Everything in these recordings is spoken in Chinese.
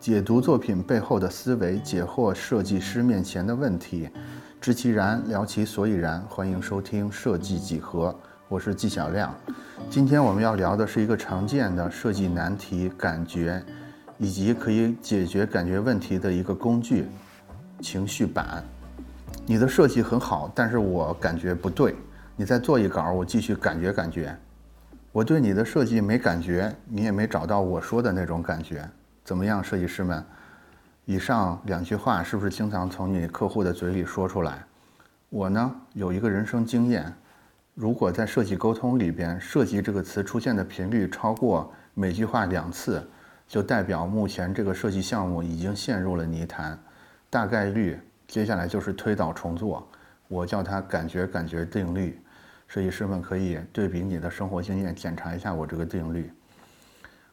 解读作品背后的思维，解惑设计师面前的问题，知其然，聊其所以然。欢迎收听设计几何，我是纪晓亮。今天我们要聊的是一个常见的设计难题——感觉，以及可以解决感觉问题的一个工具——情绪板。你的设计很好，但是我感觉不对。你再做一稿，我继续感觉感觉。我对你的设计没感觉，你也没找到我说的那种感觉。怎么样，设计师们？以上两句话是不是经常从你客户的嘴里说出来？我呢有一个人生经验，如果在设计沟通里边，设计这个词出现的频率超过每句话两次，就代表目前这个设计项目已经陷入了泥潭，大概率接下来就是推倒重做。我叫它感觉感觉定律。设计师们可以对比你的生活经验，检查一下我这个定律。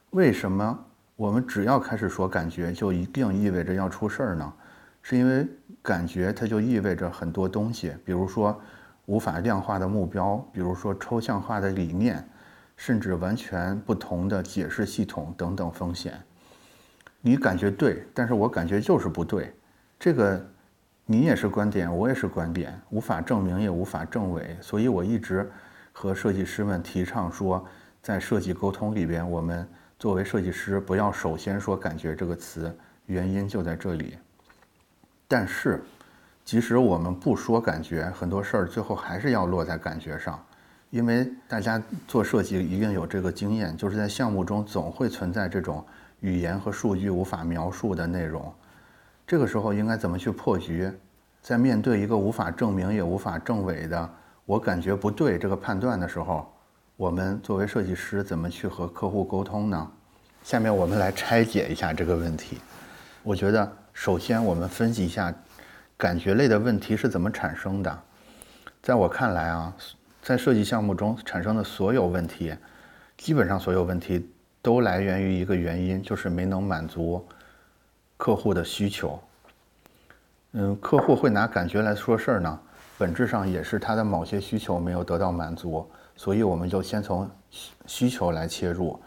为什么？我们只要开始说感觉，就一定意味着要出事儿呢？是因为感觉它就意味着很多东西，比如说无法量化的目标，比如说抽象化的理念，甚至完全不同的解释系统等等风险。你感觉对，但是我感觉就是不对。这个你也是观点，我也是观点，无法证明也无法证伪。所以我一直和设计师们提倡说，在设计沟通里边，我们。作为设计师，不要首先说“感觉”这个词，原因就在这里。但是，即使我们不说感觉，很多事儿最后还是要落在感觉上，因为大家做设计一定有这个经验，就是在项目中总会存在这种语言和数据无法描述的内容。这个时候应该怎么去破局？在面对一个无法证明也无法证伪的“我感觉不对”这个判断的时候？我们作为设计师，怎么去和客户沟通呢？下面我们来拆解一下这个问题。我觉得，首先我们分析一下感觉类的问题是怎么产生的。在我看来啊，在设计项目中产生的所有问题，基本上所有问题都来源于一个原因，就是没能满足客户的需求。嗯，客户会拿感觉来说事儿呢，本质上也是他的某些需求没有得到满足。所以我们就先从需求来切入。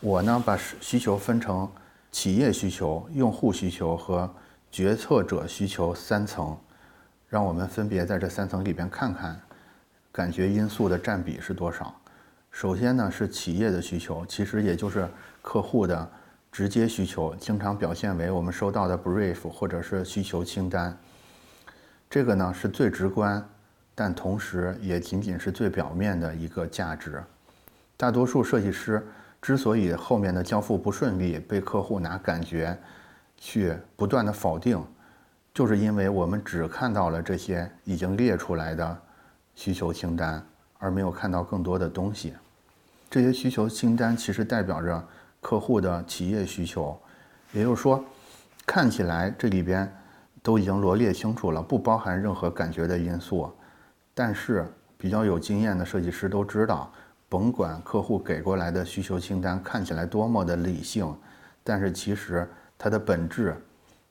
我呢，把需求分成企业需求、用户需求和决策者需求三层，让我们分别在这三层里边看看感觉因素的占比是多少。首先呢，是企业的需求，其实也就是客户的直接需求，经常表现为我们收到的 brief 或者是需求清单。这个呢，是最直观。但同时也仅仅是最表面的一个价值。大多数设计师之所以后面的交付不顺利，被客户拿感觉去不断的否定，就是因为我们只看到了这些已经列出来的需求清单，而没有看到更多的东西。这些需求清单其实代表着客户的企业需求，也就是说，看起来这里边都已经罗列清楚了，不包含任何感觉的因素。但是比较有经验的设计师都知道，甭管客户给过来的需求清单看起来多么的理性，但是其实它的本质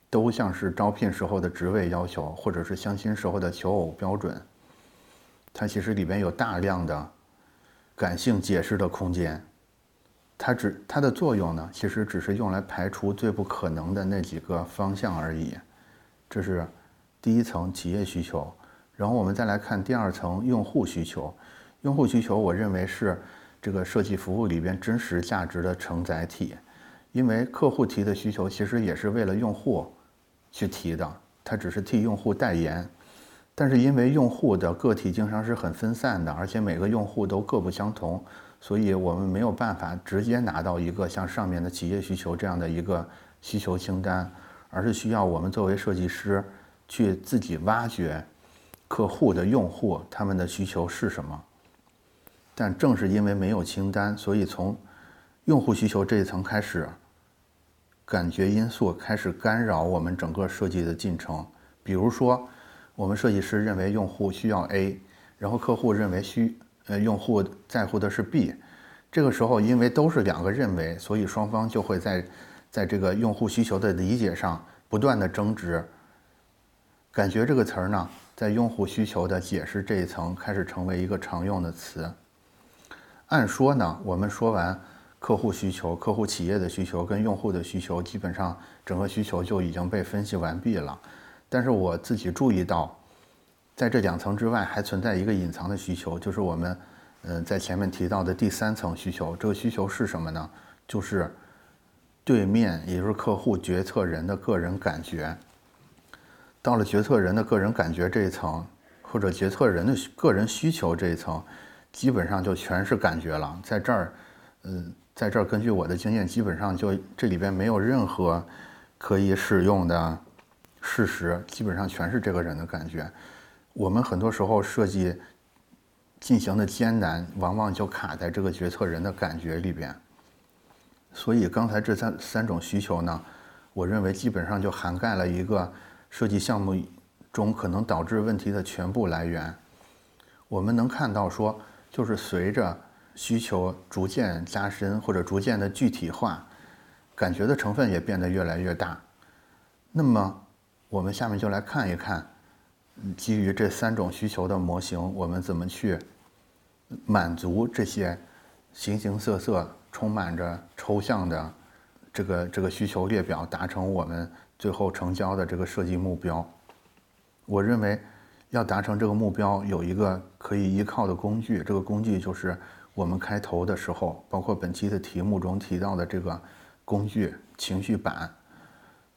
都像是招聘时候的职位要求，或者是相亲时候的求偶标准。它其实里边有大量的感性解释的空间。它只它的作用呢，其实只是用来排除最不可能的那几个方向而已。这是第一层企业需求。然后我们再来看第二层用户需求，用户需求我认为是这个设计服务里边真实价值的承载体，因为客户提的需求其实也是为了用户去提的，他只是替用户代言，但是因为用户的个体经常是很分散的，而且每个用户都各不相同，所以我们没有办法直接拿到一个像上面的企业需求这样的一个需求清单，而是需要我们作为设计师去自己挖掘。客户的用户他们的需求是什么？但正是因为没有清单，所以从用户需求这一层开始，感觉因素开始干扰我们整个设计的进程。比如说，我们设计师认为用户需要 A，然后客户认为需呃用户在乎的是 B，这个时候因为都是两个认为，所以双方就会在在这个用户需求的理解上不断的争执。感觉这个词儿呢？在用户需求的解释这一层开始成为一个常用的词。按说呢，我们说完客户需求、客户企业的需求跟用户的需求，基本上整个需求就已经被分析完毕了。但是我自己注意到，在这两层之外，还存在一个隐藏的需求，就是我们，嗯，在前面提到的第三层需求。这个需求是什么呢？就是对面，也就是客户决策人的个人感觉。到了决策人的个人感觉这一层，或者决策人的个人需求这一层，基本上就全是感觉了。在这儿，嗯，在这儿，根据我的经验，基本上就这里边没有任何可以使用的事实，基本上全是这个人的感觉。我们很多时候设计进行的艰难，往往就卡在这个决策人的感觉里边。所以刚才这三三种需求呢，我认为基本上就涵盖了一个。设计项目中可能导致问题的全部来源，我们能看到说，就是随着需求逐渐加深或者逐渐的具体化，感觉的成分也变得越来越大。那么，我们下面就来看一看，基于这三种需求的模型，我们怎么去满足这些形形色色、充满着抽象的这个这个需求列表，达成我们。最后成交的这个设计目标，我认为要达成这个目标，有一个可以依靠的工具。这个工具就是我们开头的时候，包括本期的题目中提到的这个工具——情绪板。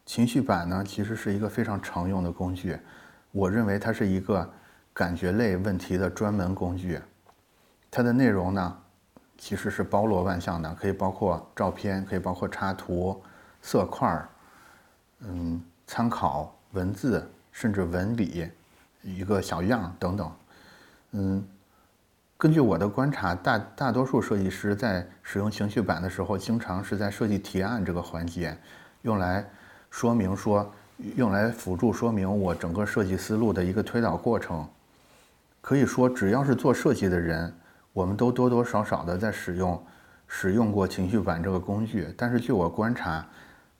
情绪板呢，其实是一个非常常用的工具。我认为它是一个感觉类问题的专门工具。它的内容呢，其实是包罗万象的，可以包括照片，可以包括插图、色块。嗯，参考文字，甚至纹理，一个小样等等。嗯，根据我的观察，大大多数设计师在使用情绪板的时候，经常是在设计提案这个环节，用来说明说，用来辅助说明我整个设计思路的一个推导过程。可以说，只要是做设计的人，我们都多多少少的在使用使用过情绪板这个工具。但是据我观察，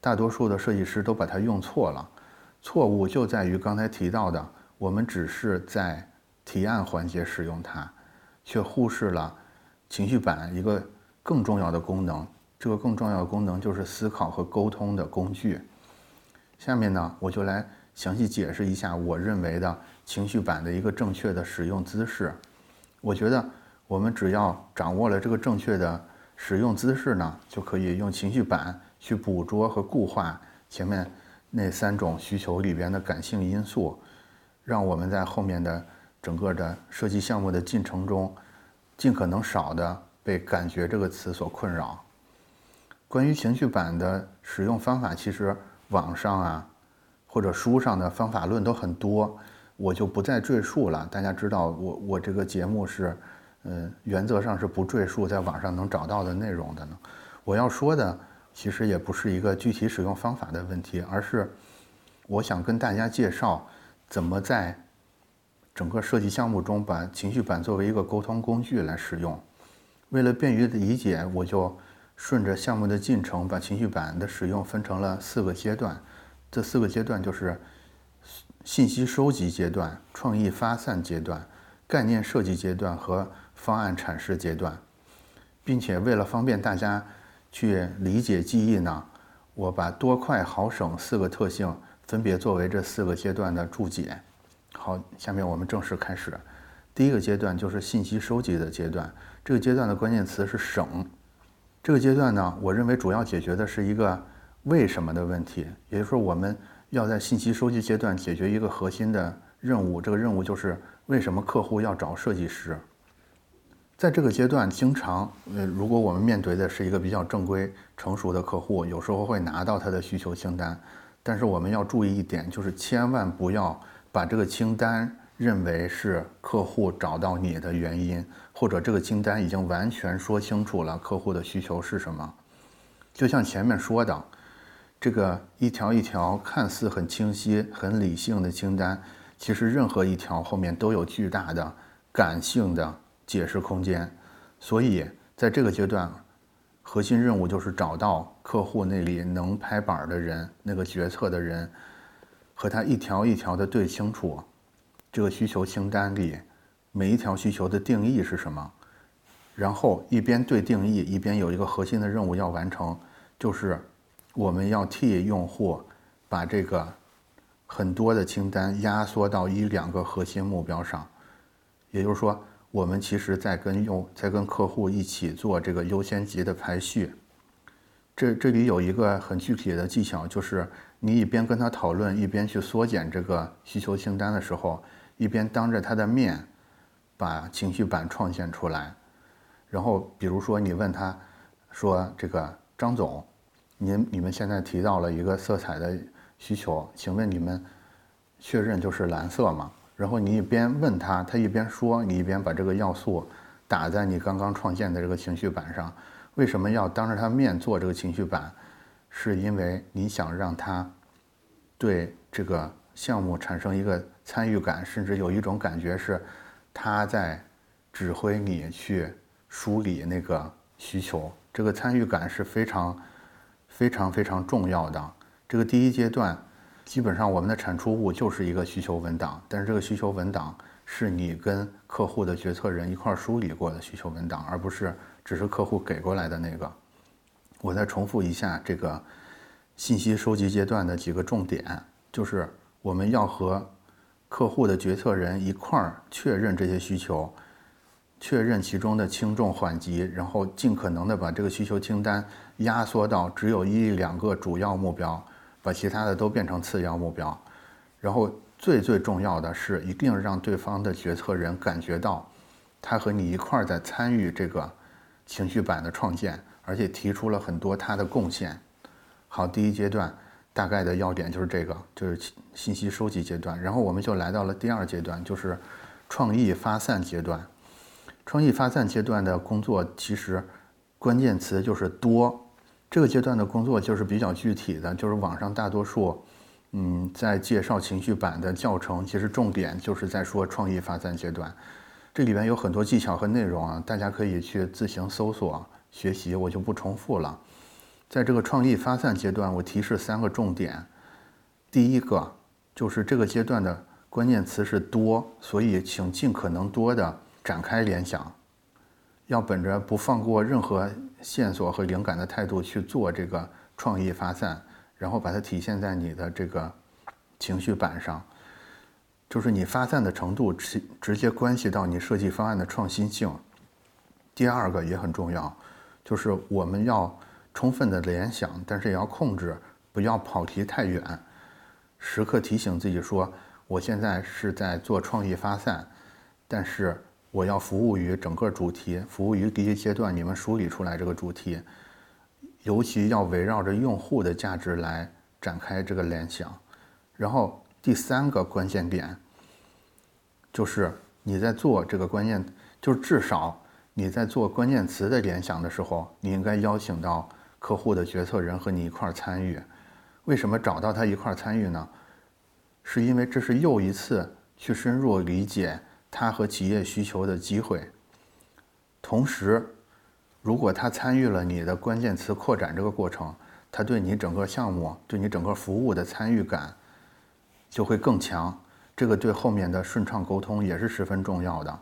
大多数的设计师都把它用错了，错误就在于刚才提到的，我们只是在提案环节使用它，却忽视了情绪板一个更重要的功能。这个更重要的功能就是思考和沟通的工具。下面呢，我就来详细解释一下我认为的情绪板的一个正确的使用姿势。我觉得我们只要掌握了这个正确的使用姿势呢，就可以用情绪板。去捕捉和固化前面那三种需求里边的感性因素，让我们在后面的整个的设计项目的进程中，尽可能少的被“感觉”这个词所困扰。关于情绪板的使用方法，其实网上啊或者书上的方法论都很多，我就不再赘述了。大家知道，我我这个节目是，嗯，原则上是不赘述在网上能找到的内容的呢。我要说的。其实也不是一个具体使用方法的问题，而是我想跟大家介绍怎么在整个设计项目中把情绪板作为一个沟通工具来使用。为了便于理解，我就顺着项目的进程，把情绪板的使用分成了四个阶段。这四个阶段就是信息收集阶段、创意发散阶段、概念设计阶段和方案阐释阶段，并且为了方便大家。去理解记忆呢？我把多快好省四个特性分别作为这四个阶段的注解。好，下面我们正式开始。第一个阶段就是信息收集的阶段，这个阶段的关键词是省。这个阶段呢，我认为主要解决的是一个为什么的问题，也就是说，我们要在信息收集阶段解决一个核心的任务，这个任务就是为什么客户要找设计师。在这个阶段，经常，呃，如果我们面对的是一个比较正规、成熟的客户，有时候会拿到他的需求清单，但是我们要注意一点，就是千万不要把这个清单认为是客户找到你的原因，或者这个清单已经完全说清楚了客户的需求是什么。就像前面说的，这个一条一条看似很清晰、很理性的清单，其实任何一条后面都有巨大的感性的。解释空间，所以在这个阶段，核心任务就是找到客户那里能拍板的人，那个决策的人，和他一条一条的对清楚，这个需求清单里每一条需求的定义是什么，然后一边对定义，一边有一个核心的任务要完成，就是我们要替用户把这个很多的清单压缩到一两个核心目标上。也就是说，我们其实在跟用在跟客户一起做这个优先级的排序。这这里有一个很具体的技巧，就是你一边跟他讨论，一边去缩减这个需求清单的时候，一边当着他的面把情绪板创建出来。然后，比如说你问他，说这个张总，您你们现在提到了一个色彩的需求，请问你们确认就是蓝色吗？然后你一边问他，他一边说，你一边把这个要素打在你刚刚创建的这个情绪板上。为什么要当着他面做这个情绪板？是因为你想让他对这个项目产生一个参与感，甚至有一种感觉是他在指挥你去。梳理那个需求，这个参与感是非常、非常、非常重要的。这个第一阶段，基本上我们的产出物就是一个需求文档，但是这个需求文档是你跟客户的决策人一块梳理过的需求文档，而不是只是客户给过来的那个。我再重复一下这个信息收集阶段的几个重点，就是我们要和客户的决策人一块儿确认这些需求。确认其中的轻重缓急，然后尽可能的把这个需求清单压缩到只有一两个主要目标，把其他的都变成次要目标。然后最最重要的是，一定让对方的决策人感觉到，他和你一块儿在参与这个情绪版的创建，而且提出了很多他的贡献。好，第一阶段大概的要点就是这个，就是信息收集阶段。然后我们就来到了第二阶段，就是创意发散阶段。创意发散阶段的工作，其实关键词就是多。这个阶段的工作就是比较具体的，就是网上大多数，嗯，在介绍情绪版的教程，其实重点就是在说创意发散阶段。这里边有很多技巧和内容啊，大家可以去自行搜索学习，我就不重复了。在这个创意发散阶段，我提示三个重点。第一个就是这个阶段的关键词是多，所以请尽可能多的。展开联想，要本着不放过任何线索和灵感的态度去做这个创意发散，然后把它体现在你的这个情绪板上，就是你发散的程度直直接关系到你设计方案的创新性。第二个也很重要，就是我们要充分的联想，但是也要控制，不要跑题太远，时刻提醒自己说，我现在是在做创意发散，但是。我要服务于整个主题，服务于第一阶段你们梳理出来这个主题，尤其要围绕着用户的价值来展开这个联想。然后第三个关键点，就是你在做这个关键，就是至少你在做关键词的联想的时候，你应该邀请到客户的决策人和你一块儿参与。为什么找到他一块儿参与呢？是因为这是又一次去深入理解。他和企业需求的机会，同时，如果他参与了你的关键词扩展这个过程，他对你整个项目、对你整个服务的参与感就会更强。这个对后面的顺畅沟通也是十分重要的。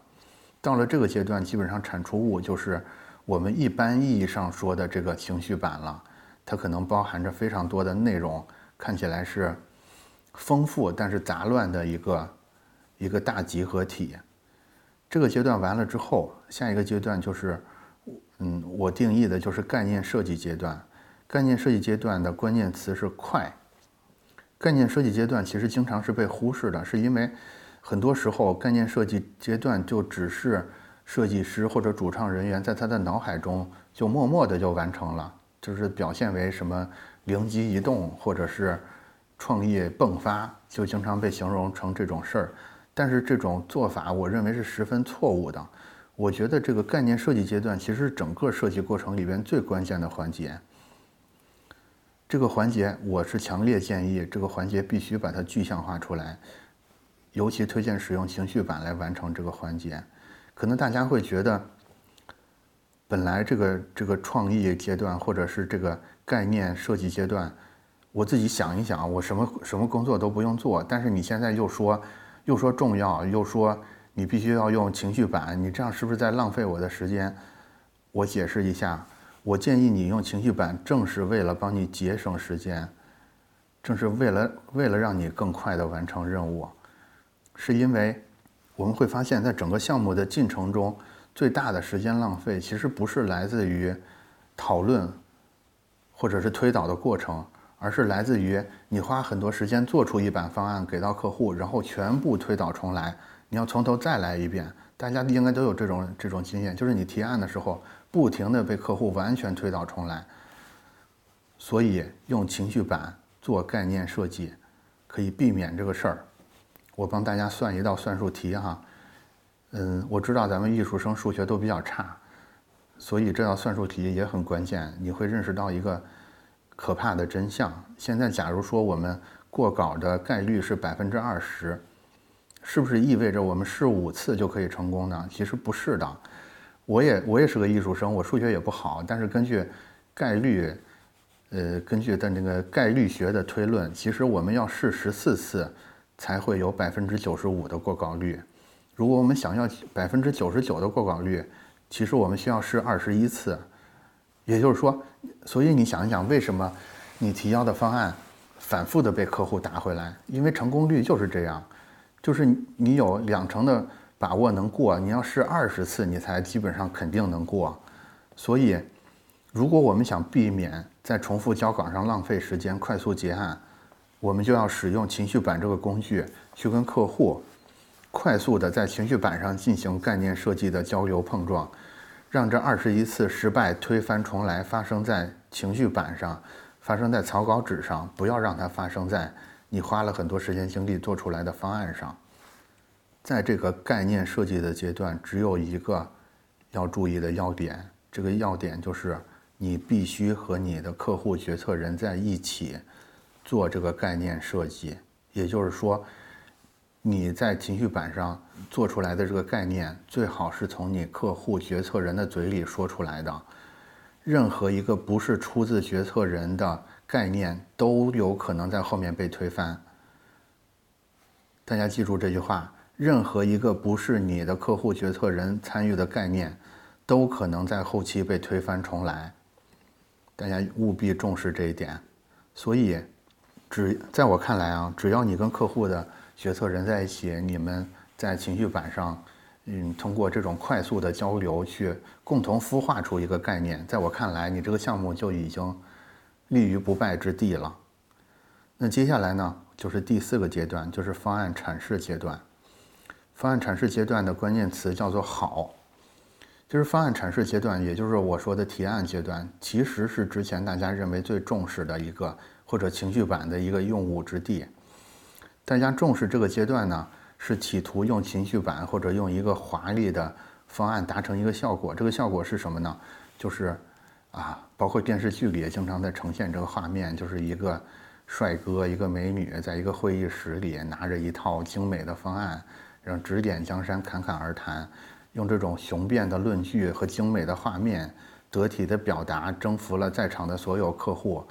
到了这个阶段，基本上产出物就是我们一般意义上说的这个情绪版了。它可能包含着非常多的内容，看起来是丰富但是杂乱的一个。一个大集合体，这个阶段完了之后，下一个阶段就是，嗯，我定义的就是概念设计阶段。概念设计阶段的关键词是快。概念设计阶段其实经常是被忽视的，是因为很多时候概念设计阶段就只是设计师或者主创人员在他的脑海中就默默的就完成了，就是表现为什么灵机一动或者是创意迸发，就经常被形容成这种事儿。但是这种做法，我认为是十分错误的。我觉得这个概念设计阶段，其实是整个设计过程里边最关键的环节。这个环节，我是强烈建议这个环节必须把它具象化出来，尤其推荐使用情绪板来完成这个环节。可能大家会觉得，本来这个这个创意阶段或者是这个概念设计阶段，我自己想一想，我什么什么工作都不用做。但是你现在又说。又说重要，又说你必须要用情绪板，你这样是不是在浪费我的时间？我解释一下，我建议你用情绪板，正是为了帮你节省时间，正是为了为了让你更快的完成任务，是因为我们会发现，在整个项目的进程中，最大的时间浪费其实不是来自于讨论或者是推导的过程。而是来自于你花很多时间做出一版方案给到客户，然后全部推倒重来，你要从头再来一遍。大家应该都有这种这种经验，就是你提案的时候，不停的被客户完全推倒重来。所以用情绪板做概念设计，可以避免这个事儿。我帮大家算一道算术题哈，嗯，我知道咱们艺术生数学都比较差，所以这道算术题也很关键，你会认识到一个。可怕的真相。现在，假如说我们过稿的概率是百分之二十，是不是意味着我们试五次就可以成功呢？其实不是的。我也我也是个艺术生，我数学也不好，但是根据概率，呃，根据的那个概率学的推论，其实我们要试十四次才会有百分之九十五的过稿率。如果我们想要百分之九十九的过稿率，其实我们需要试二十一次。也就是说，所以你想一想，为什么你提交的方案反复的被客户打回来？因为成功率就是这样，就是你有两成的把握能过，你要试二十次，你才基本上肯定能过。所以，如果我们想避免在重复交稿上浪费时间、快速结案，我们就要使用情绪板这个工具，去跟客户快速的在情绪板上进行概念设计的交流碰撞。让这二十一次失败推翻重来发生在情绪板上，发生在草稿纸上，不要让它发生在你花了很多时间精力做出来的方案上。在这个概念设计的阶段，只有一个要注意的要点，这个要点就是你必须和你的客户决策人在一起做这个概念设计，也就是说。你在情绪板上做出来的这个概念，最好是从你客户决策人的嘴里说出来的。任何一个不是出自决策人的概念，都有可能在后面被推翻。大家记住这句话：任何一个不是你的客户决策人参与的概念，都可能在后期被推翻重来。大家务必重视这一点。所以，只在我看来啊，只要你跟客户的。决策人在一起，你们在情绪板上，嗯，通过这种快速的交流去共同孵化出一个概念。在我看来，你这个项目就已经立于不败之地了。那接下来呢，就是第四个阶段，就是方案阐释阶段。方案阐释阶段的关键词叫做“好”，就是方案阐释阶段，也就是我说的提案阶段，其实是之前大家认为最重视的一个或者情绪板的一个用武之地。大家重视这个阶段呢，是企图用情绪板或者用一个华丽的方案达成一个效果。这个效果是什么呢？就是，啊，包括电视剧里也经常在呈现这个画面，就是一个帅哥、一个美女在一个会议室里拿着一套精美的方案，然后指点江山、侃侃而谈，用这种雄辩的论据和精美的画面，得体的表达，征服了在场的所有客户，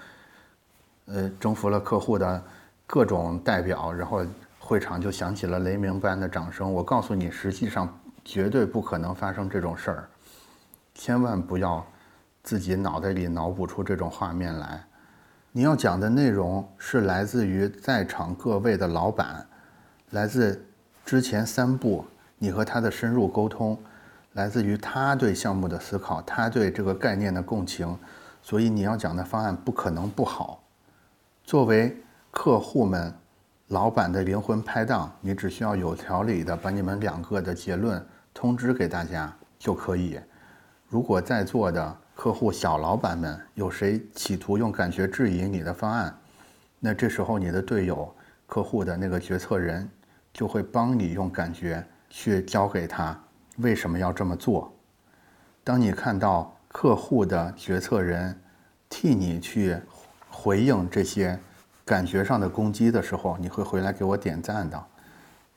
呃，征服了客户的。各种代表，然后会场就响起了雷鸣般的掌声。我告诉你，实际上绝对不可能发生这种事儿，千万不要自己脑袋里脑补出这种画面来。你要讲的内容是来自于在场各位的老板，来自之前三步你和他的深入沟通，来自于他对项目的思考，他对这个概念的共情，所以你要讲的方案不可能不好。作为客户们、老板的灵魂拍档，你只需要有条理的把你们两个的结论通知给大家就可以。如果在座的客户小老板们有谁企图用感觉质疑你的方案，那这时候你的队友、客户的那个决策人就会帮你用感觉去教给他为什么要这么做。当你看到客户的决策人替你去回应这些。感觉上的攻击的时候，你会回来给我点赞的。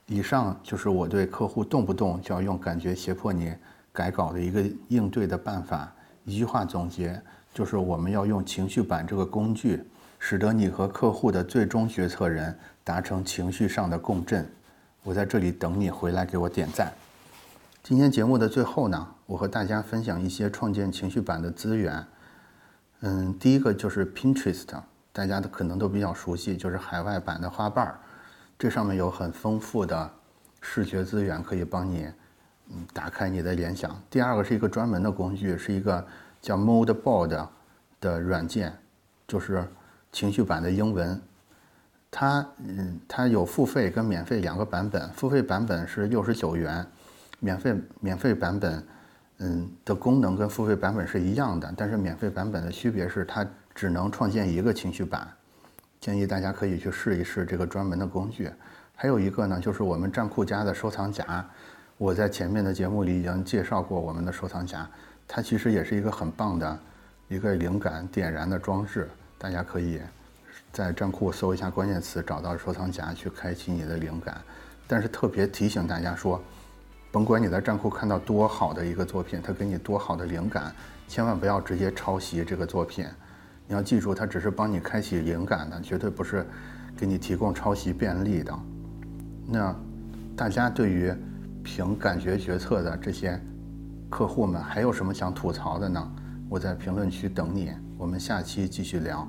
以上就是我对客户动不动就要用感觉胁迫你改稿的一个应对的办法。一句话总结，就是我们要用情绪板这个工具，使得你和客户的最终决策人达成情绪上的共振。我在这里等你回来给我点赞。今天节目的最后呢，我和大家分享一些创建情绪板的资源。嗯，第一个就是 Pinterest，大家都可能都比较熟悉，就是海外版的花瓣儿。这上面有很丰富的视觉资源，可以帮你嗯打开你的联想。第二个是一个专门的工具，是一个叫 Modeboard 的软件，就是情绪版的英文。它嗯，它有付费跟免费两个版本，付费版本是六十九元，免费免费版本。嗯，的功能跟付费版本是一样的，但是免费版本的区别是它只能创建一个情绪板，建议大家可以去试一试这个专门的工具。还有一个呢，就是我们站酷家的收藏夹，我在前面的节目里已经介绍过我们的收藏夹，它其实也是一个很棒的一个灵感点燃的装置，大家可以在站酷搜一下关键词，找到收藏夹去开启你的灵感。但是特别提醒大家说。甭管你在站库看到多好的一个作品，它给你多好的灵感，千万不要直接抄袭这个作品。你要记住，它只是帮你开启灵感的，绝对不是给你提供抄袭便利的。那大家对于凭感觉决策的这些客户们，还有什么想吐槽的呢？我在评论区等你，我们下期继续聊。